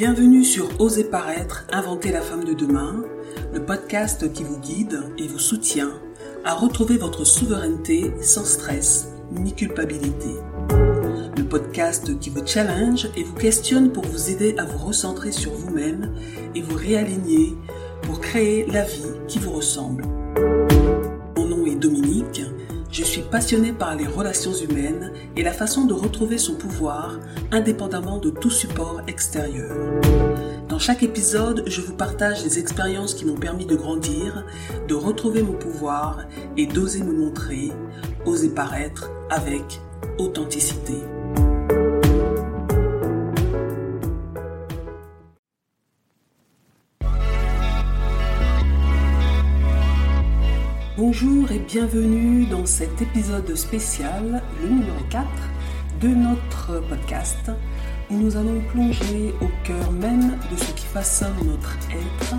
Bienvenue sur Oser paraître, inventer la femme de demain, le podcast qui vous guide et vous soutient à retrouver votre souveraineté sans stress ni culpabilité. Le podcast qui vous challenge et vous questionne pour vous aider à vous recentrer sur vous-même et vous réaligner pour créer la vie qui vous ressemble. Passionnée par les relations humaines et la façon de retrouver son pouvoir indépendamment de tout support extérieur. Dans chaque épisode, je vous partage les expériences qui m'ont permis de grandir, de retrouver mon pouvoir et d'oser me montrer, oser paraître avec authenticité. Bonjour et bienvenue dans cet épisode spécial, le numéro 4 de notre podcast, où nous allons plonger au cœur même de ce qui façonne notre être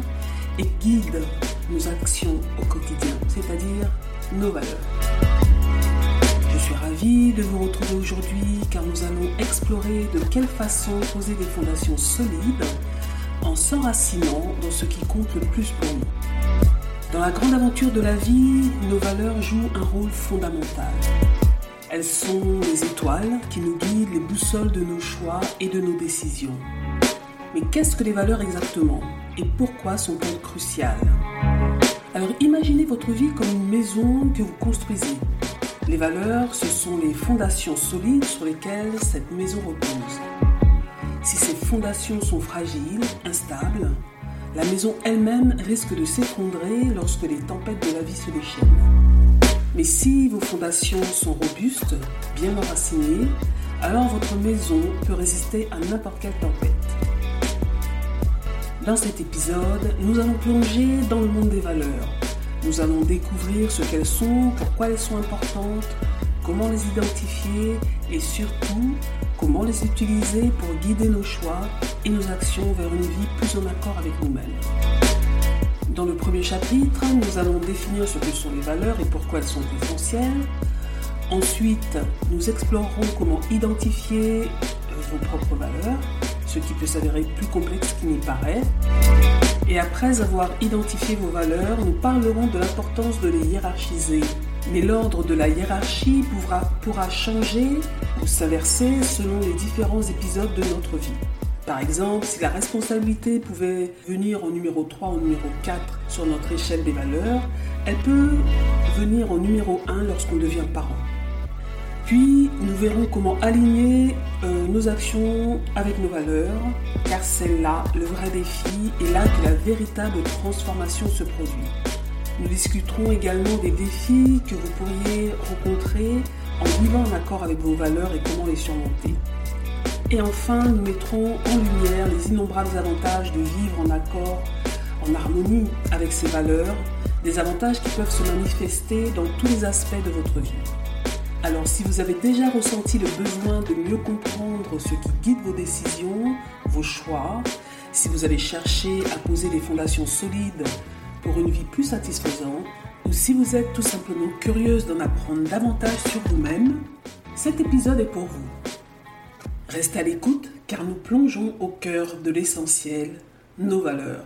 et guide nos actions au quotidien, c'est-à-dire nos valeurs. Je suis ravie de vous retrouver aujourd'hui car nous allons explorer de quelle façon poser des fondations solides en s'enracinant dans ce qui compte le plus pour nous. Dans la grande aventure de la vie, nos valeurs jouent un rôle fondamental. Elles sont les étoiles qui nous guident, les boussoles de nos choix et de nos décisions. Mais qu'est-ce que les valeurs exactement et pourquoi sont-elles cruciales? Alors imaginez votre vie comme une maison que vous construisez. Les valeurs, ce sont les fondations solides sur lesquelles cette maison repose. Si ces fondations sont fragiles, instables, la maison elle-même risque de s'effondrer lorsque les tempêtes de la vie se déchaînent. Mais si vos fondations sont robustes, bien enracinées, alors votre maison peut résister à n'importe quelle tempête. Dans cet épisode, nous allons plonger dans le monde des valeurs. Nous allons découvrir ce qu'elles sont, pourquoi elles sont importantes, comment les identifier et surtout comment les utiliser pour guider nos choix et nos actions vers une vie plus en accord avec nous-mêmes. Dans le premier chapitre, nous allons définir ce que sont les valeurs et pourquoi elles sont essentielles. Ensuite, nous explorerons comment identifier vos propres valeurs, ce qui peut s'avérer plus complexe qu'il n'y paraît. Et après avoir identifié vos valeurs, nous parlerons de l'importance de les hiérarchiser mais l'ordre de la hiérarchie pourra, pourra changer s'inverser selon les différents épisodes de notre vie. Par exemple, si la responsabilité pouvait venir au numéro 3 ou au numéro 4 sur notre échelle des valeurs, elle peut venir au numéro 1 lorsqu'on devient parent. Puis, nous verrons comment aligner euh, nos actions avec nos valeurs, car c'est là le vrai défi et là que la véritable transformation se produit. Nous discuterons également des défis que vous pourriez rencontrer en vivant en accord avec vos valeurs et comment les surmonter. Et enfin, nous mettrons en lumière les innombrables avantages de vivre en accord, en harmonie avec ces valeurs, des avantages qui peuvent se manifester dans tous les aspects de votre vie. Alors si vous avez déjà ressenti le besoin de mieux comprendre ce qui guide vos décisions, vos choix, si vous avez cherché à poser des fondations solides pour une vie plus satisfaisante, si vous êtes tout simplement curieuse d'en apprendre davantage sur vous-même, cet épisode est pour vous. Restez à l'écoute car nous plongeons au cœur de l'essentiel, nos valeurs.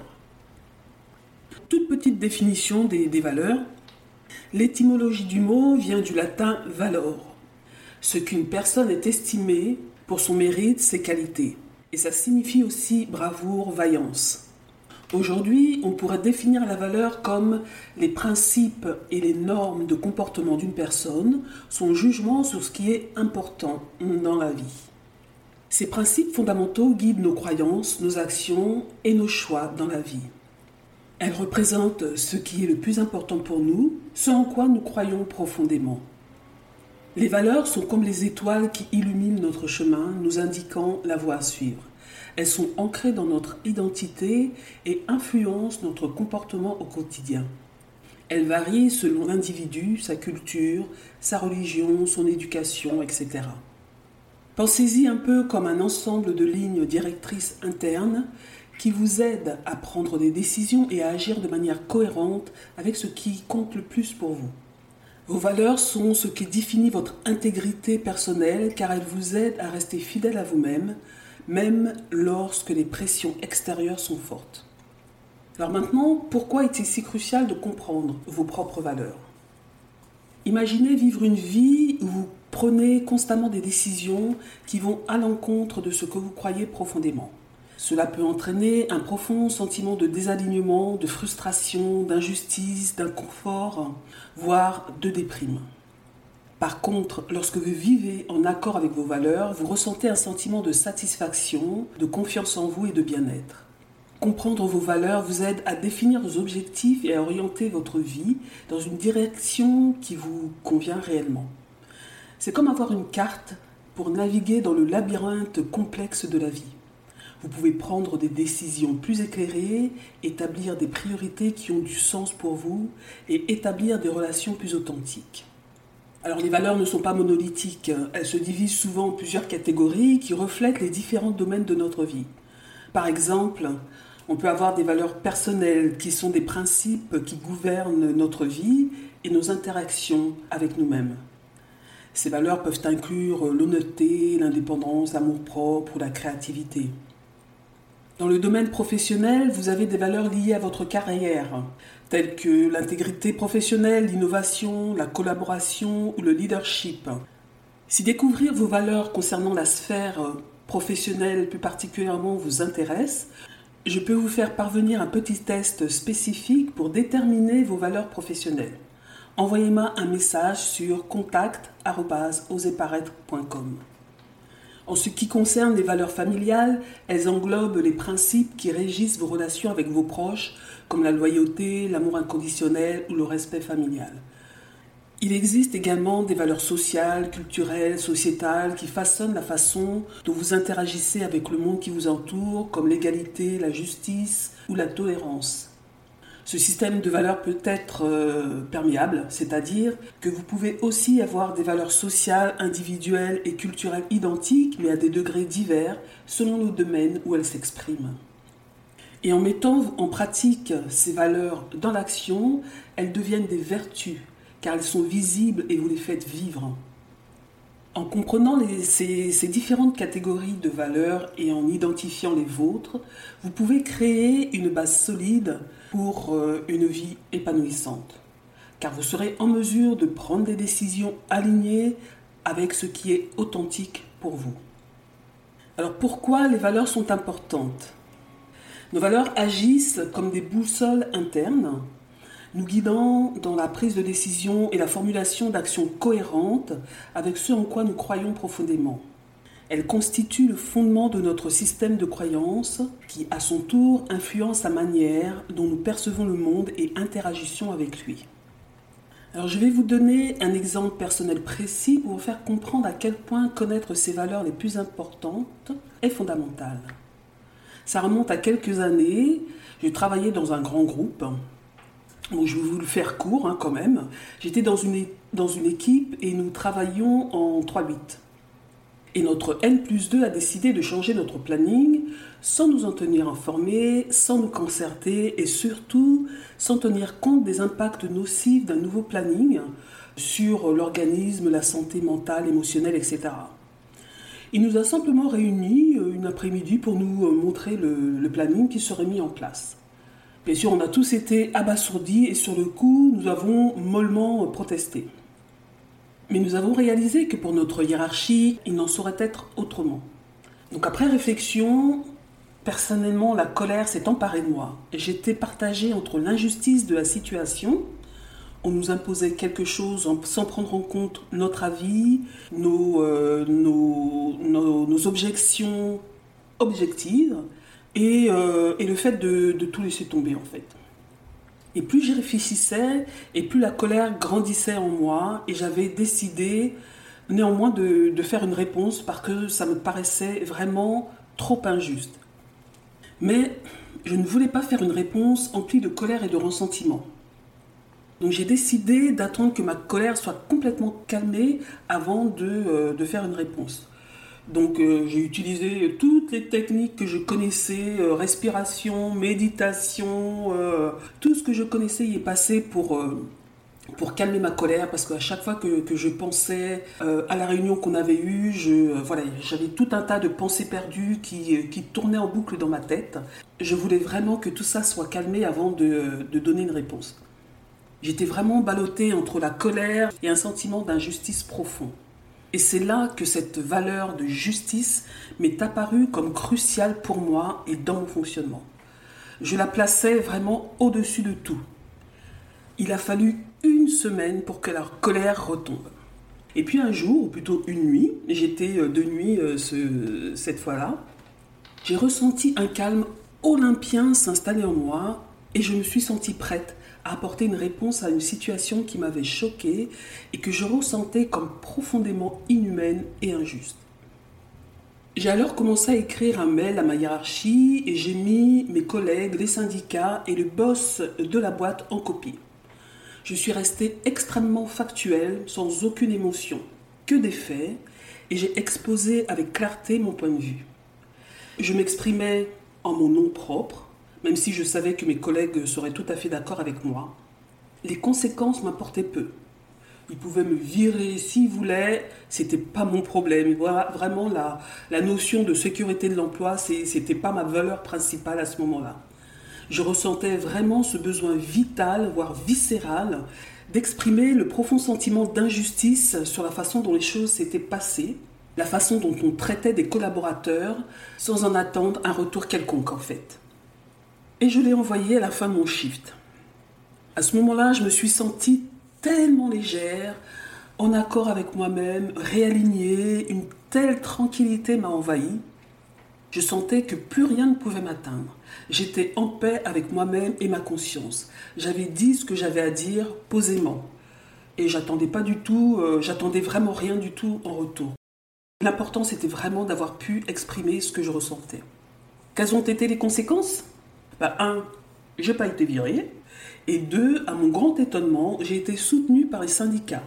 Toute petite définition des valeurs. L'étymologie du mot vient du latin valor, ce qu'une personne est estimée pour son mérite, ses qualités. Et ça signifie aussi bravoure, vaillance. Aujourd'hui, on pourrait définir la valeur comme les principes et les normes de comportement d'une personne, son jugement sur ce qui est important dans la vie. Ces principes fondamentaux guident nos croyances, nos actions et nos choix dans la vie. Elles représentent ce qui est le plus important pour nous, ce en quoi nous croyons profondément. Les valeurs sont comme les étoiles qui illuminent notre chemin, nous indiquant la voie à suivre. Elles sont ancrées dans notre identité et influencent notre comportement au quotidien. Elles varient selon l'individu, sa culture, sa religion, son éducation, etc. Pensez-y un peu comme un ensemble de lignes directrices internes qui vous aident à prendre des décisions et à agir de manière cohérente avec ce qui compte le plus pour vous. Vos valeurs sont ce qui définit votre intégrité personnelle car elles vous aident à rester fidèle à vous-même, même lorsque les pressions extérieures sont fortes. Alors maintenant, pourquoi est-il si crucial de comprendre vos propres valeurs? Imaginez vivre une vie où vous prenez constamment des décisions qui vont à l'encontre de ce que vous croyez profondément. Cela peut entraîner un profond sentiment de désalignement, de frustration, d'injustice, d'inconfort, voire de déprime. Par contre, lorsque vous vivez en accord avec vos valeurs, vous ressentez un sentiment de satisfaction, de confiance en vous et de bien-être. Comprendre vos valeurs vous aide à définir vos objectifs et à orienter votre vie dans une direction qui vous convient réellement. C'est comme avoir une carte pour naviguer dans le labyrinthe complexe de la vie. Vous pouvez prendre des décisions plus éclairées, établir des priorités qui ont du sens pour vous et établir des relations plus authentiques. Alors les valeurs ne sont pas monolithiques, elles se divisent souvent en plusieurs catégories qui reflètent les différents domaines de notre vie. Par exemple, on peut avoir des valeurs personnelles qui sont des principes qui gouvernent notre vie et nos interactions avec nous-mêmes. Ces valeurs peuvent inclure l'honnêteté, l'indépendance, l'amour-propre ou la créativité. Dans le domaine professionnel, vous avez des valeurs liées à votre carrière, telles que l'intégrité professionnelle, l'innovation, la collaboration ou le leadership. Si découvrir vos valeurs concernant la sphère professionnelle plus particulièrement vous intéresse, je peux vous faire parvenir un petit test spécifique pour déterminer vos valeurs professionnelles. Envoyez-moi un message sur contact.oseparaître.com. En ce qui concerne les valeurs familiales, elles englobent les principes qui régissent vos relations avec vos proches, comme la loyauté, l'amour inconditionnel ou le respect familial. Il existe également des valeurs sociales, culturelles, sociétales qui façonnent la façon dont vous interagissez avec le monde qui vous entoure, comme l'égalité, la justice ou la tolérance. Ce système de valeurs peut être euh, perméable, c'est-à-dire que vous pouvez aussi avoir des valeurs sociales, individuelles et culturelles identiques, mais à des degrés divers selon le domaine où elles s'expriment. Et en mettant en pratique ces valeurs dans l'action, elles deviennent des vertus, car elles sont visibles et vous les faites vivre. En comprenant ces, différentes catégories de valeurs et en identifiant les vôtres, vous pouvez créer une base solide pour euh, une vie épanouissante. Car vous serez en mesure de prendre des décisions alignées avec ce qui est authentique pour vous. Alors pourquoi les valeurs sont importantes? Nos valeurs agissent comme des boussoles internes nous guidant dans la prise de décision et la formulation d'actions cohérentes avec ce en quoi nous croyons profondément. Elle constitue le fondement de notre système de croyances qui, à son tour, influence la manière dont nous percevons le monde et interagissons avec lui. Alors je vais vous donner un exemple personnel précis pour vous faire comprendre à quel point connaître ces valeurs les plus importantes est fondamental. Ça remonte à quelques années. J'ai travaillé dans un grand groupe je vais vous le faire court hein, quand même. J'étais dans une, dans une équipe et nous travaillions en 3-8. Et notre N plus 2 a décidé de changer notre planning sans nous en tenir informés, sans nous concerter et surtout sans tenir compte des impacts nocifs d'un nouveau planning sur l'organisme, la santé mentale, émotionnelle, etc. Il nous a simplement réunis euh, une après-midi pour nous euh, montrer le planning qui serait mis en place. Bien sûr, on a tous été abasourdis et sur le coup, nous avons mollement protesté. Mais nous avons réalisé que pour notre hiérarchie, il n'en saurait être autrement. Donc après réflexion, personnellement, la colère s'est emparée de moi. J'étais partagée entre l'injustice de la situation, on nous imposait quelque chose sans prendre en compte notre avis, nos, euh, nos objections objectives, euh, et, le fait de, tout laisser tomber en fait. Et plus j'y réfléchissais, et plus la colère grandissait en moi, et j'avais décidé néanmoins de, faire une réponse parce que ça me paraissait vraiment trop injuste. Mais je ne voulais pas faire une réponse emplie de colère et de ressentiment. Donc j'ai décidé d'attendre que ma colère soit complètement calmée avant de, euh, de faire une réponse. Donc euh, j'ai utilisé toutes les techniques que je connaissais, euh, respiration, méditation, euh, tout ce que je connaissais y est passé pour, pour calmer ma colère parce qu'à chaque fois que, je pensais à la réunion qu'on avait eue, je, voilà, j'avais tout un tas de pensées perdues qui, qui, tournaient en boucle dans ma tête. Je voulais vraiment que tout ça soit calmé avant de, de donner une réponse. J'étais vraiment ballottée entre la colère et un sentiment d'injustice profond. Et c'est là que cette valeur de justice m'est apparue comme cruciale pour moi et dans mon fonctionnement. Je la plaçais vraiment au-dessus de tout. Il a fallu une semaine pour que la colère retombe. Et puis un jour, ou plutôt une nuit, j'étais euh, de nuit euh, cette fois-là, j'ai ressenti un calme olympien s'installer en moi et je me suis sentie prête apporter une réponse à une situation qui m'avait choquée et que je ressentais comme profondément inhumaine et injuste. J'ai alors commencé à écrire un mail à ma hiérarchie et j'ai mis mes collègues, les syndicats et le boss de la boîte en copie je suis restée extrêmement factuelle, sans aucune émotion, que des faits, et j'ai exposé avec clarté mon point de vue. Je m'exprimais en mon nom propre, même si je savais que mes collègues seraient tout à fait d'accord avec moi. Les conséquences m'importaient peu. Ils pouvaient me virer s'ils voulaient, c'était pas mon problème. vraiment, la, notion de sécurité de l'emploi, c'était pas ma valeur principale à ce moment-là je ressentais vraiment ce besoin vital, voire viscéral, d'exprimer le profond sentiment d'injustice sur la façon dont les choses s'étaient passées, la façon dont on traitait des collaborateurs sans en attendre un retour quelconque en fait. Et je l'ai envoyé à la fin de mon shift. À ce moment-là, je me suis sentie tellement légère, en accord avec moi-même, réalignée, une telle tranquillité m'a envahie je sentais que plus rien ne pouvait m'atteindre. J'étais en paix avec moi-même et ma conscience. J'avais dit ce que j'avais à dire posément. Et j'attendais pas du tout, euh, j'attendais vraiment rien du tout en retour. L'important c'était vraiment d'avoir pu exprimer ce que je ressentais. Quelles ont été les conséquences? Bah, Un, j'ai pas été viré. Et deux, à mon grand étonnement, j'ai été soutenu par les syndicats.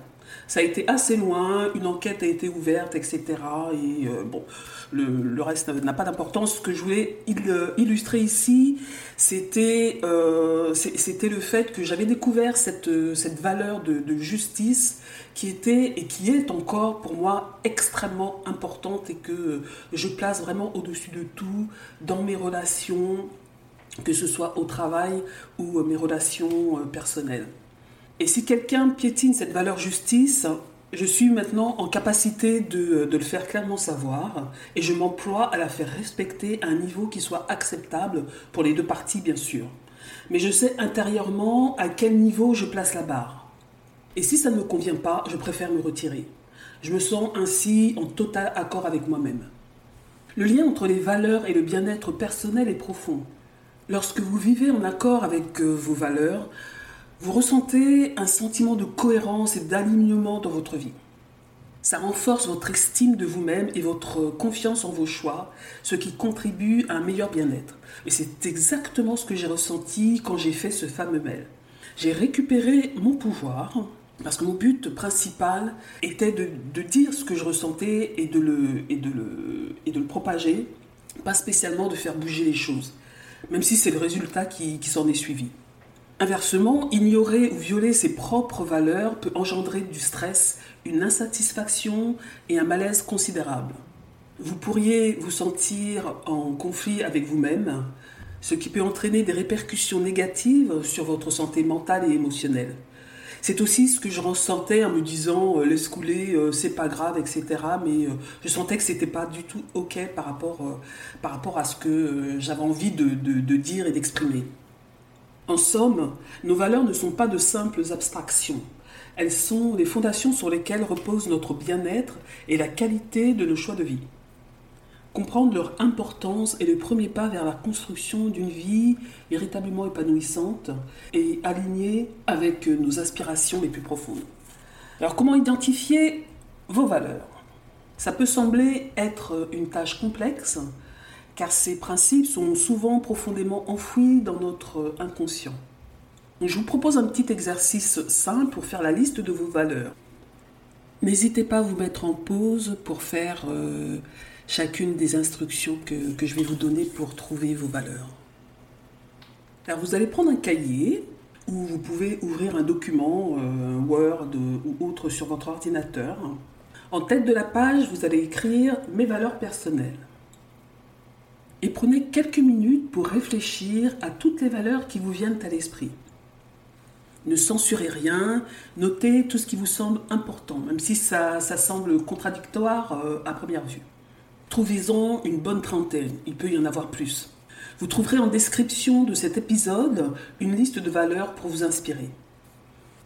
Ça a été assez loin, une enquête a été ouverte, etc. Et euh, bon, le, reste n'a pas d'importance. Ce que je voulais euh, illustrer ici, c'était euh, c'était le fait que j'avais découvert cette, valeur de, justice qui était et qui est encore pour moi extrêmement importante et que je place vraiment au-dessus de tout dans mes relations, que ce soit au travail ou mes relations personnelles. Et si quelqu'un piétine cette valeur justice, je suis maintenant en capacité de, le faire clairement savoir et je m'emploie à la faire respecter à un niveau qui soit acceptable pour les deux parties, bien sûr. Mais je sais intérieurement à quel niveau je place la barre. Et si ça ne me convient pas, je préfère me retirer. Je me sens ainsi en total accord avec moi-même. Le lien entre les valeurs et le bien-être personnel est profond. Lorsque vous vivez en accord avec euh, vos valeurs, vous ressentez un sentiment de cohérence et d'alignement dans votre vie. Ça renforce votre estime de vous-même et votre confiance en vos choix, ce qui contribue à un meilleur bien-être. Et c'est exactement ce que j'ai ressenti quand j'ai fait ce fameux mail. J'ai récupéré mon pouvoir, parce que mon but principal était de, dire ce que je ressentais et de, le, et, et de le propager, pas spécialement de faire bouger les choses, même si c'est le résultat qui, qui s'en est suivi. Inversement, ignorer ou violer ses propres valeurs peut engendrer du stress, une insatisfaction et un malaise considérable. Vous pourriez vous sentir en conflit avec vous-même, ce qui peut entraîner des répercussions négatives sur votre santé mentale et émotionnelle. C'est aussi ce que je ressentais en me disant euh, laisse couler, euh, c'est pas grave, etc. Mais euh, je sentais que c'était pas du tout ok par rapport, par rapport à ce que j'avais envie de dire et d'exprimer. En somme, nos valeurs ne sont pas de simples abstractions. Elles sont les fondations sur lesquelles repose notre bien-être et la qualité de nos choix de vie. Comprendre leur importance est le premier pas vers la construction d'une vie véritablement épanouissante et alignée avec nos aspirations les plus profondes. Alors comment identifier vos valeurs? Ça peut sembler être une tâche complexe, car ces principes sont souvent profondément enfouis dans notre inconscient. Je vous propose un petit exercice simple pour faire la liste de vos valeurs. N'hésitez pas à vous mettre en pause pour faire euh, chacune des instructions que, que je vais vous donner pour trouver vos valeurs. Alors vous allez prendre un cahier ou vous pouvez ouvrir un document euh, Word ou autre sur votre ordinateur. En tête de la page, vous allez écrire mes valeurs personnelles. Et prenez quelques minutes pour réfléchir à toutes les valeurs qui vous viennent à l'esprit. Ne censurez rien, notez tout ce qui vous semble important, même si ça, semble contradictoire euh, à première vue. Trouvez-en une bonne trentaine, il peut y en avoir plus. Vous trouverez en description de cet épisode une liste de valeurs pour vous inspirer.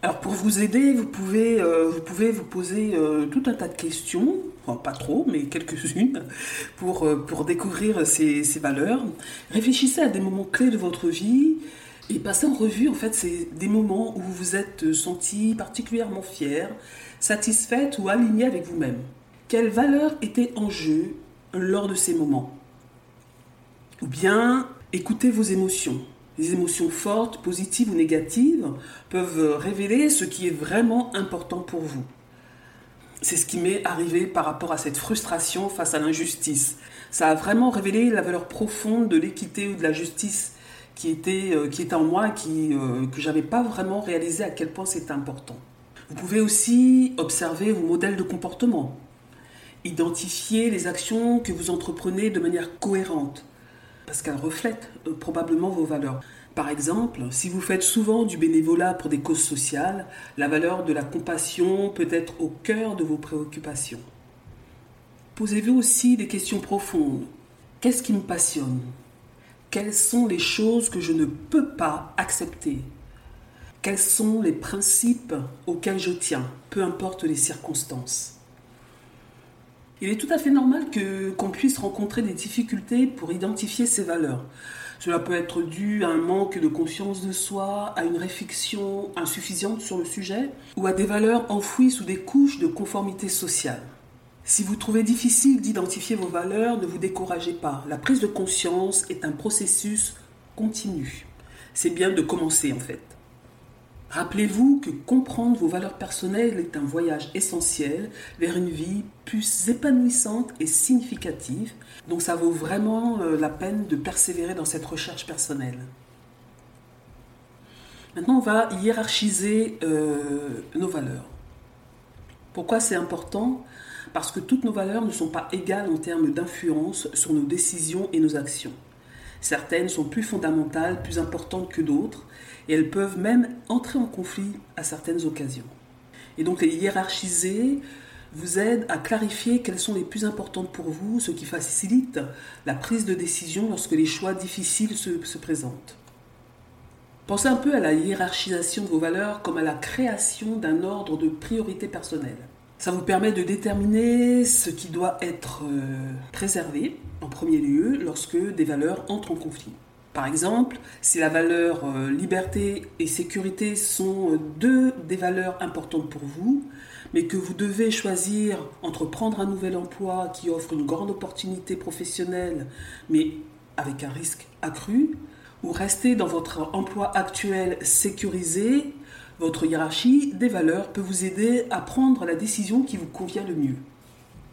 Alors pour vous aider, vous pouvez, euh, vous, pouvez vous poser euh, tout un tas de questions, pas trop, mais quelques-unes, pour, euh, pour découvrir ces, ces, valeurs. Réfléchissez à des moments clés de votre vie et passez en revue en fait c'est des moments où vous vous êtes senti particulièrement fier, satisfaite ou aligné avec vous-même. Quelles valeurs étaient en jeu lors de ces moments ou bien écoutez vos émotions. Les émotions fortes, positives ou négatives, peuvent révéler ce qui est vraiment important pour vous. C'est ce qui m'est arrivé par rapport à cette frustration face à l'injustice. Ça a vraiment révélé la valeur profonde de l'équité ou de la justice qui était, euh, qui était en moi qui, euh, que je n'avais pas vraiment réalisé à quel point c'était important. Vous pouvez aussi observer vos modèles de comportement. Identifier les actions que vous entreprenez de manière cohérente parce qu'elle reflète euh, probablement vos valeurs. Par exemple, si vous faites souvent du bénévolat pour des causes sociales, la valeur de la compassion peut être au cœur de vos préoccupations. Posez-vous aussi des questions profondes. Qu'est-ce qui me passionne? Quelles sont les choses que je ne peux pas accepter? Quels sont les principes auxquels je tiens, peu importe les circonstances? Il est tout à fait normal que, qu'on puisse rencontrer des difficultés pour identifier ses valeurs. Cela peut être dû à un manque de conscience de soi, à une réflexion insuffisante sur le sujet, ou à des valeurs enfouies sous des couches de conformité sociale. Si vous trouvez difficile d'identifier vos valeurs, ne vous découragez pas. La prise de conscience est un processus continu. C'est bien de commencer en fait. Rappelez-vous que comprendre vos valeurs personnelles est un voyage essentiel vers une vie plus épanouissante et significative. Donc ça vaut vraiment euh, la peine de persévérer dans cette recherche personnelle. Maintenant, on va hiérarchiser euh, nos valeurs. Pourquoi c'est important? Parce que toutes nos valeurs ne sont pas égales en termes d'influence sur nos décisions et nos actions. Certaines sont plus fondamentales, plus importantes que d'autres, et elles peuvent même entrer en conflit à certaines occasions. Et donc les hiérarchiser vous aide à clarifier quelles sont les plus importantes pour vous, ce qui facilite la prise de décision lorsque les choix difficiles se, se présentent. Pensez un peu à la hiérarchisation de vos valeurs comme à la création d'un ordre de priorité personnelle. Ça vous permet de déterminer ce qui doit être euh, préservé en premier lieu lorsque des valeurs entrent en conflit. Par exemple, si la valeur euh, liberté et sécurité sont euh, deux des valeurs importantes pour vous, mais que vous devez choisir entre prendre un nouvel emploi qui offre une grande opportunité professionnelle, mais avec un risque accru, ou rester dans votre emploi actuel sécurisé votre hiérarchie des valeurs peut vous aider à prendre la décision qui vous convient le mieux.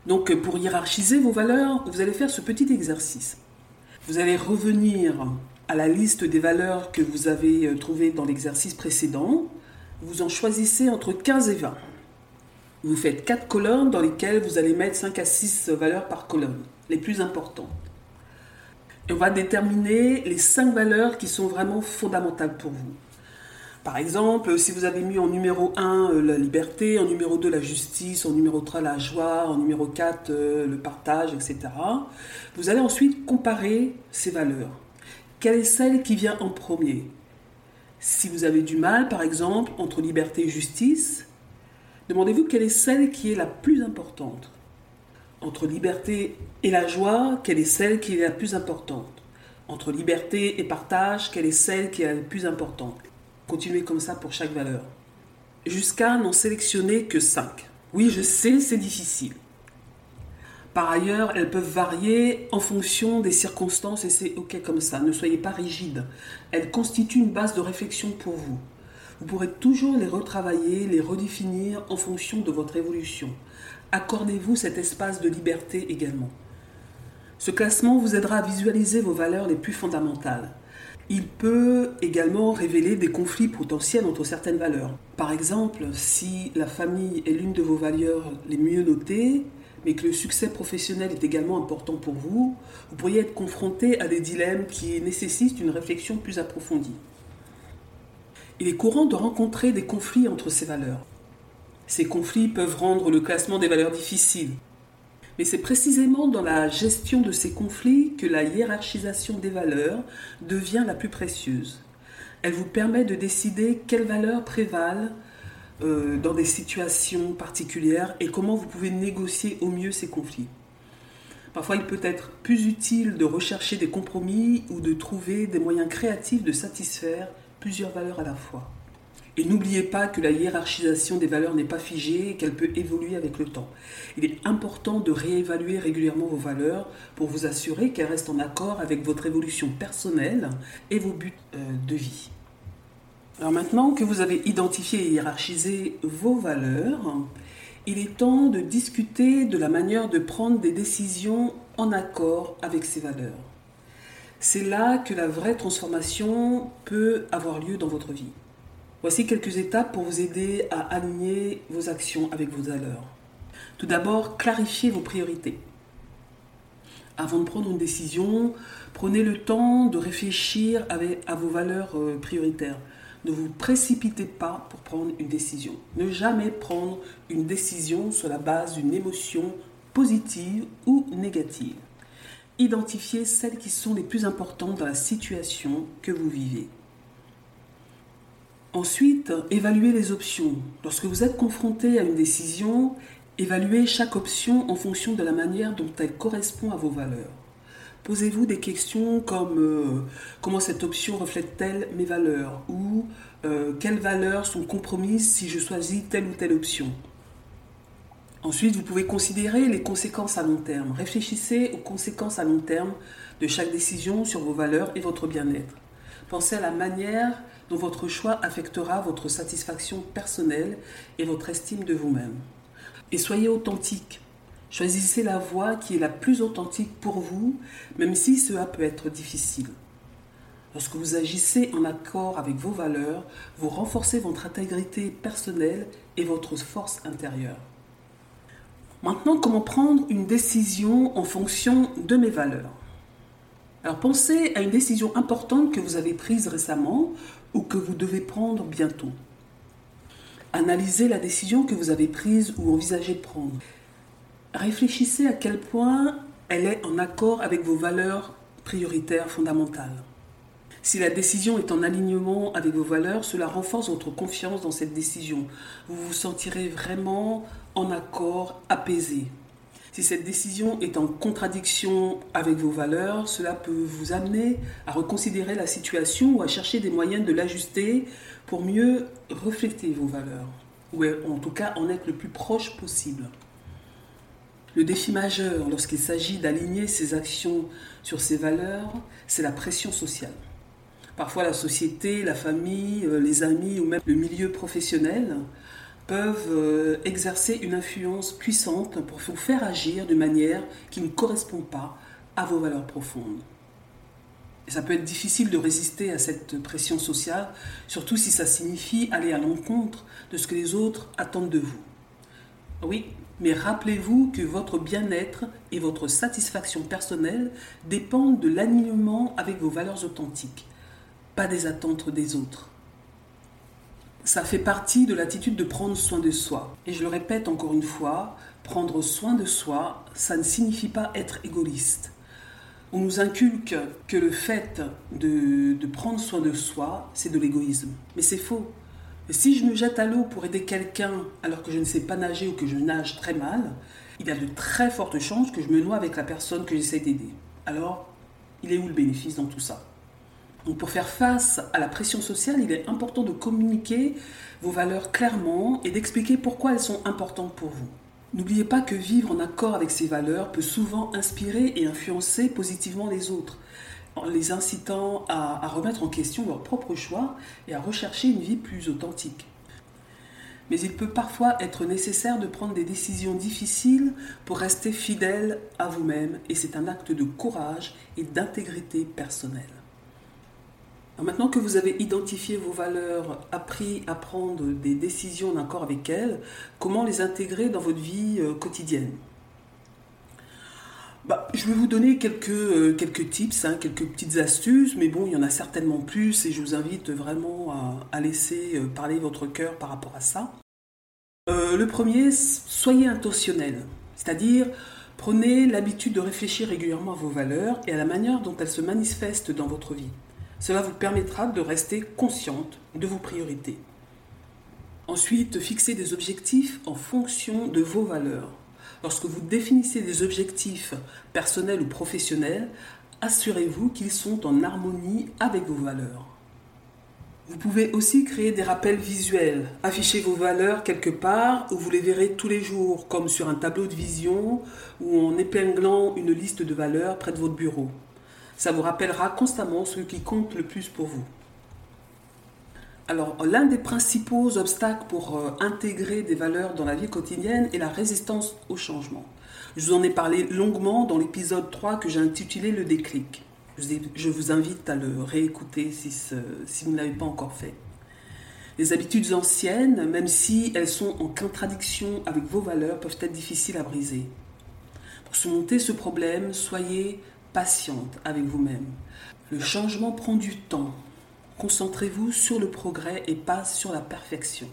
Donc pour hiérarchiser vos valeurs, vous allez faire ce petit exercice. Vous allez revenir à la liste des valeurs que vous avez euh, trouvées dans l'exercice précédent. Vous en choisissez entre 15 et 20. Vous faites 4 colonnes dans lesquelles vous allez mettre 5 à 6 valeurs par colonne, les plus importantes. Et on va déterminer les 5 valeurs qui sont vraiment fondamentales pour vous. Par exemple, si vous avez mis en numéro 1 euh, la liberté, en numéro 2 la justice, en numéro 3 la joie, en numéro 4 euh, le partage, etc., vous allez ensuite comparer ces valeurs. Quelle est celle qui vient en premier? Si vous avez du mal, par exemple, entre liberté et justice, demandez-vous quelle est celle qui est la plus importante? Entre liberté et la joie, quelle est celle qui est la plus importante? Entre liberté et partage, quelle est celle qui est la plus importante? Continuez comme ça pour chaque valeur. Jusqu'à n'en sélectionner que 5. Oui, je sais, c'est difficile. Par ailleurs, elles peuvent varier en fonction des circonstances et c'est ok comme ça. Ne soyez pas rigide. Elles constituent une base de réflexion pour vous. Vous pourrez toujours les retravailler, les redéfinir en fonction de votre évolution. Accordez-vous cet espace de liberté également. Ce classement vous aidera à visualiser vos valeurs les plus fondamentales. Il peut également révéler des conflits potentiels entre certaines valeurs. Par exemple, si la famille est l'une de vos valeurs les mieux notées, mais que le succès professionnel est également important pour vous, vous pourriez être confronté à des dilemmes qui nécessitent une réflexion plus approfondie. Il est courant de rencontrer des conflits entre ces valeurs. Ces conflits peuvent rendre le classement des valeurs difficile. Mais c'est précisément dans la gestion de ces conflits que la hiérarchisation des valeurs devient la plus précieuse. Elle vous permet de décider quelles valeurs prévalent euh, dans des situations particulières et comment vous pouvez négocier au mieux ces conflits. Parfois, il peut être plus utile de rechercher des compromis ou de trouver des moyens créatifs de satisfaire plusieurs valeurs à la fois. Et n'oubliez pas que la hiérarchisation des valeurs n'est pas figée et qu'elle peut évoluer avec le temps. Il est important de réévaluer régulièrement vos valeurs pour vous assurer qu'elles restent en accord avec votre évolution personnelle et vos buts euh, de vie. Alors maintenant que vous avez identifié et hiérarchisé vos valeurs, il est temps de discuter de la manière de prendre des décisions en accord avec ces valeurs. C'est là que la vraie transformation peut avoir lieu dans votre vie. Voici quelques étapes pour vous aider à aligner vos actions avec vos valeurs. Tout d'abord, clarifiez vos priorités. Avant de prendre une décision, prenez le temps de réfléchir à vos valeurs euh, prioritaires. Ne vous précipitez pas pour prendre une décision. Ne jamais prendre une décision sur la base d'une émotion positive ou négative. Identifiez celles qui sont les plus importantes dans la situation que vous vivez. Ensuite, évaluez les options. Lorsque vous êtes confronté à une décision, évaluez chaque option en fonction de la manière dont elle correspond à vos valeurs. Posez-vous des questions comme euh, comment cette option reflète-t-elle mes valeurs ou euh, quelles valeurs sont compromises si je choisis telle ou telle option. Ensuite, vous pouvez considérer les conséquences à long terme. Réfléchissez aux conséquences à long terme de chaque décision sur vos valeurs et votre bien-être. Pensez à la manière dont votre choix affectera votre satisfaction personnelle et votre estime de vous-même. Et soyez authentique. Choisissez la voie qui est la plus authentique pour vous, même si cela peut être difficile. Lorsque vous agissez en accord avec vos valeurs, vous renforcez votre intégrité personnelle et votre force intérieure. Maintenant, comment prendre une décision en fonction de mes valeurs? Alors pensez à une décision importante que vous avez prise récemment ou que vous devez prendre bientôt. Analysez la décision que vous avez prise ou envisagez de prendre. Réfléchissez à quel point elle est en accord avec vos valeurs prioritaires fondamentales. Si la décision est en alignement avec vos valeurs, cela renforce votre confiance dans cette décision. Vous vous sentirez vraiment en accord, apaisé. Si cette décision est en contradiction avec vos valeurs, cela peut vous amener à reconsidérer la situation ou à chercher des moyens de l'ajuster pour mieux refléter vos valeurs, ou en tout cas en être le plus proche possible. Le défi majeur lorsqu'il s'agit d'aligner ses actions sur ses valeurs, c'est la pression sociale. Parfois la société, la famille, euh, les amis ou même le milieu professionnel peuvent euh, exercer une influence puissante pour vous faire agir de manière qui ne correspond pas à vos valeurs profondes. Et ça peut être difficile de résister à cette pression sociale, surtout si ça signifie aller à l'encontre de ce que les autres attendent de vous. Oui, mais rappelez-vous que votre bien-être et votre satisfaction personnelle dépendent de l'alignement avec vos valeurs authentiques pas des attentes des autres. Ça fait partie de l'attitude de prendre soin de soi. Et je le répète encore une fois, prendre soin de soi, ça ne signifie pas être égoïste. On nous inculque que le fait de, de prendre soin de soi, c'est de l'égoïsme. Mais c'est faux. si je me jette à l'eau pour aider quelqu'un alors que je ne sais pas nager ou que je nage très mal, il y a de très fortes chances que je me noie avec la personne que j'essaie d'aider. Alors, il est où le bénéfice dans tout ça? Pour faire face à la pression sociale, il est important de communiquer vos valeurs clairement et d'expliquer pourquoi elles sont importantes pour vous. N'oubliez pas que vivre en accord avec ces valeurs peut souvent inspirer et influencer positivement les autres, en les incitant à, remettre en question leurs propres choix et à rechercher une vie plus authentique. Mais il peut parfois être nécessaire de prendre des décisions difficiles pour rester fidèle à vous-même et c'est un acte de courage et d'intégrité personnelle. Maintenant que vous avez identifié vos valeurs, appris à prendre des décisions d'accord avec elles, comment les intégrer dans votre vie euh, quotidienne? Bah, je vais vous donner quelques, euh, quelques tips, hein, quelques petites astuces, mais bon, il y en a certainement plus et je vous invite vraiment à, laisser euh, parler votre cœur par rapport à ça. le premier, soyez intentionnel, c'est-à-dire prenez l'habitude de réfléchir régulièrement à vos valeurs et à la manière dont elles se manifestent dans votre vie. Cela vous permettra de rester consciente de vos priorités. Ensuite, fixez des objectifs en fonction de vos valeurs. Lorsque vous définissez des objectifs personnels ou professionnels, assurez-vous qu'ils sont en harmonie avec vos valeurs. Vous pouvez aussi créer des rappels visuels. Affichez vos valeurs quelque part où vous les verrez tous les jours, comme sur un tableau de vision ou en épinglant une liste de valeurs près de votre bureau. Ça vous rappellera constamment ce qui compte le plus pour vous. Alors, l'un des principaux obstacles pour euh, intégrer des valeurs dans la vie quotidienne est la résistance au changement. Je vous en ai parlé longuement dans l'épisode 3 que j'ai intitulé Le déclic. Je vous invite à le réécouter si, si vous ne l'avez pas encore fait. Les habitudes anciennes, même si elles sont en contradiction avec vos valeurs, peuvent être difficiles à briser. Pour surmonter ce problème, soyez patiente avec vous-même. Le changement prend du temps. Concentrez-vous sur le progrès et pas sur la perfection.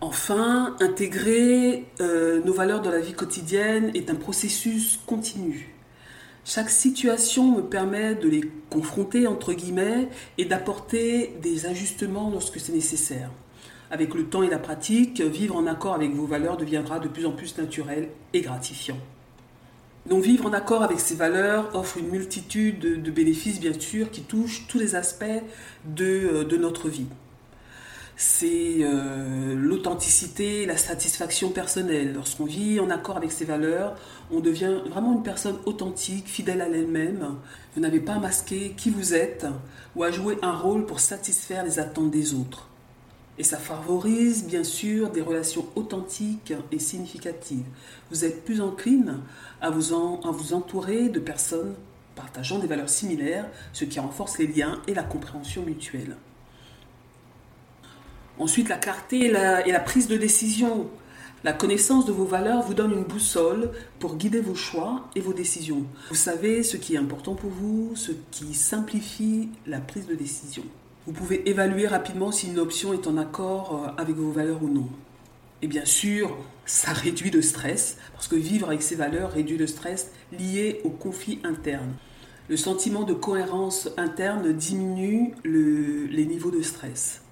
Enfin, intégrer euh, nos valeurs dans la vie quotidienne est un processus continu. Chaque situation me permet de les confronter, entre guillemets, et d'apporter des ajustements lorsque c'est nécessaire. Avec le temps et la pratique, vivre en accord avec vos valeurs deviendra de plus en plus naturel et gratifiant. Donc vivre en accord avec ces valeurs offre une multitude de, bénéfices, bien sûr, qui touchent tous les aspects de, euh, notre vie. C'est euh, l'authenticité, la satisfaction personnelle. Lorsqu'on vit en accord avec ces valeurs, on devient vraiment une personne authentique, fidèle à elle-même. Vous n'avez pas à masquer qui vous êtes ou à jouer un rôle pour satisfaire les attentes des autres. Et ça favorise bien sûr des relations authentiques et significatives. Vous êtes plus encline à vous, entourer de personnes partageant des valeurs similaires, ce qui renforce les liens et la compréhension mutuelle. Ensuite, la clarté et la, et la prise de décision. La connaissance de vos valeurs vous donne une boussole pour guider vos choix et vos décisions. Vous savez ce qui est important pour vous, ce qui simplifie la prise de décision. Vous pouvez évaluer rapidement si une option est en accord euh, avec vos valeurs ou non. Et bien sûr, ça réduit le stress, parce que vivre avec ces valeurs réduit le stress lié au conflit interne. Le sentiment de cohérence interne diminue les niveaux de stress.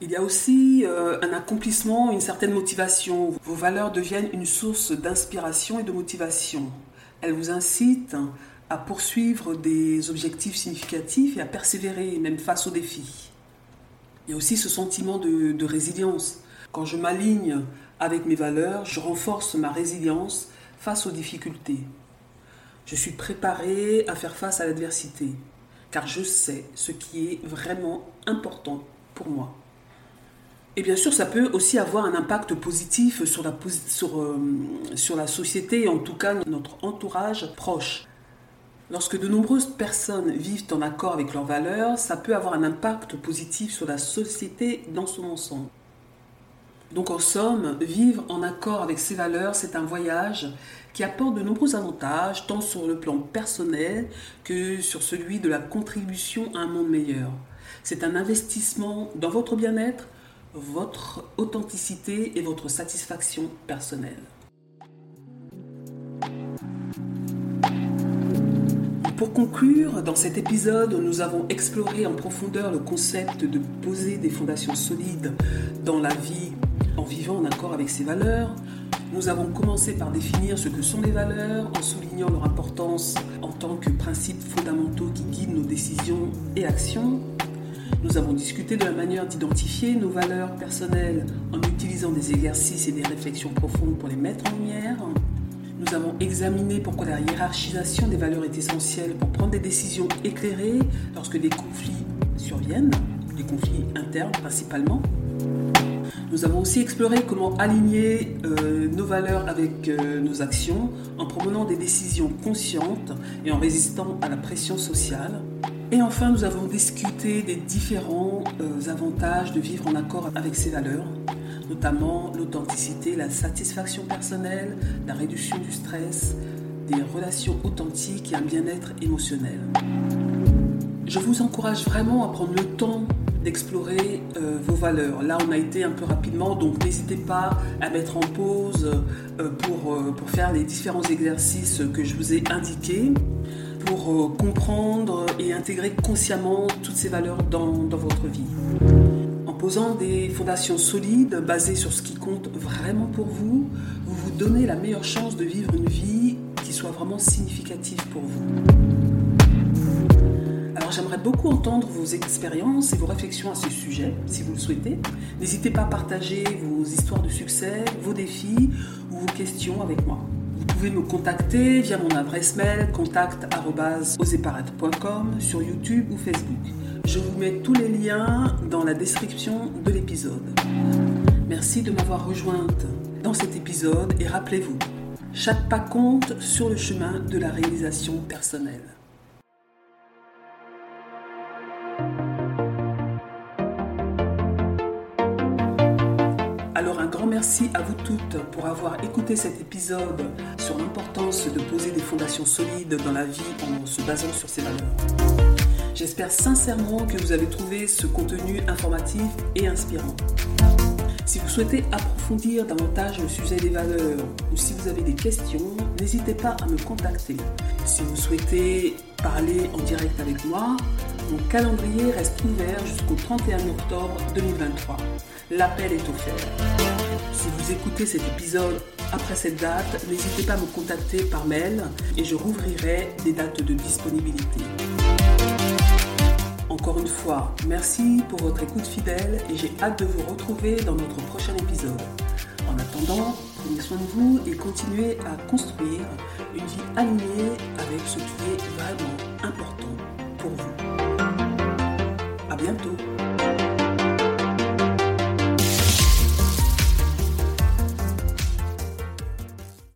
Il y a aussi euh, un accomplissement, une certaine motivation. Vos valeurs deviennent une source d'inspiration et de motivation. Elles vous incitent à poursuivre des objectifs significatifs et à persévérer même face aux défis. Il y a aussi ce sentiment de, résilience. Quand je m'aligne avec mes valeurs, je renforce ma résilience face aux difficultés. Je suis préparé à faire face à l'adversité, car je sais ce qui est vraiment important pour moi. Et bien sûr, ça peut aussi avoir un impact positif sur la, euh, société, en tout cas notre entourage proche. Lorsque de nombreuses personnes vivent en accord avec leurs valeurs, ça peut avoir un impact positif sur la société dans son ensemble. Donc en somme, vivre en accord avec ses valeurs, c'est un voyage qui apporte de nombreux avantages, tant sur le plan personnel que sur celui de la contribution à un monde meilleur. C'est un investissement dans votre bien-être, votre authenticité et votre satisfaction personnelle. Pour conclure, dans cet épisode, nous avons exploré en profondeur le concept de poser des fondations solides dans la vie en vivant en accord avec ses valeurs. Nous avons commencé par définir ce que sont les valeurs en soulignant leur importance en tant que principes fondamentaux qui guident nos décisions et actions. Nous avons discuté de la manière d'identifier nos valeurs personnelles en utilisant des exercices et des réflexions profondes pour les mettre en lumière. Nous avons examiné pourquoi la hiérarchisation des valeurs est essentielle pour prendre des décisions éclairées lorsque des conflits surviennent, des conflits internes principalement. Nous avons aussi exploré comment aligner euh, nos valeurs avec euh, nos actions en promenant des décisions conscientes et en résistant à la pression sociale. Et enfin, nous avons discuté des différents euh, avantages de vivre en accord avec ses valeurs, notamment l'authenticité, la satisfaction personnelle, la réduction du stress, des relations authentiques et un bien-être émotionnel. Je vous encourage vraiment à prendre le temps d'explorer euh, vos valeurs. Là, on a été un peu rapidement, donc n'hésitez pas à mettre en pause euh, pour, euh, pour, faire les différents exercices que je vous ai indiqués, pour comprendre et intégrer consciemment toutes ces valeurs dans, dans votre vie. Posant des fondations solides basées sur ce qui compte vraiment pour vous, vous vous donnez la meilleure chance de vivre une vie qui soit vraiment significative pour vous. Alors j'aimerais beaucoup entendre vos expériences et vos réflexions à ce sujet, si vous le souhaitez. N'hésitez pas à partager vos histoires de succès, vos défis ou vos questions avec moi. Vous pouvez me contacter via mon adresse mail contact.oseparade.com sur YouTube ou Facebook. Je vous mets tous les liens dans la description de l'épisode. Merci de m'avoir rejointe dans cet épisode et rappelez-vous, chaque pas compte sur le chemin de la réalisation personnelle. Alors un grand merci à vous toutes pour avoir écouté cet épisode sur l'importance de poser des fondations solides dans la vie en se basant sur ses valeurs. J'espère sincèrement que vous avez trouvé ce contenu informatif et inspirant. Si vous souhaitez approfondir davantage le sujet des valeurs ou si vous avez des questions, n'hésitez pas à me contacter. Si vous souhaitez parler en direct avec moi, mon calendrier reste ouvert jusqu'au 31 octobre 2023. L'appel est offert. Si vous écoutez cet épisode après cette date, n'hésitez pas à me contacter par mail et je rouvrirai des dates de disponibilité. Encore une fois, merci pour votre écoute fidèle et j'ai hâte de vous retrouver dans notre prochain épisode. En attendant, prenez soin de vous et continuez à construire une vie alignée avec ce qui est vraiment important pour vous. À bientôt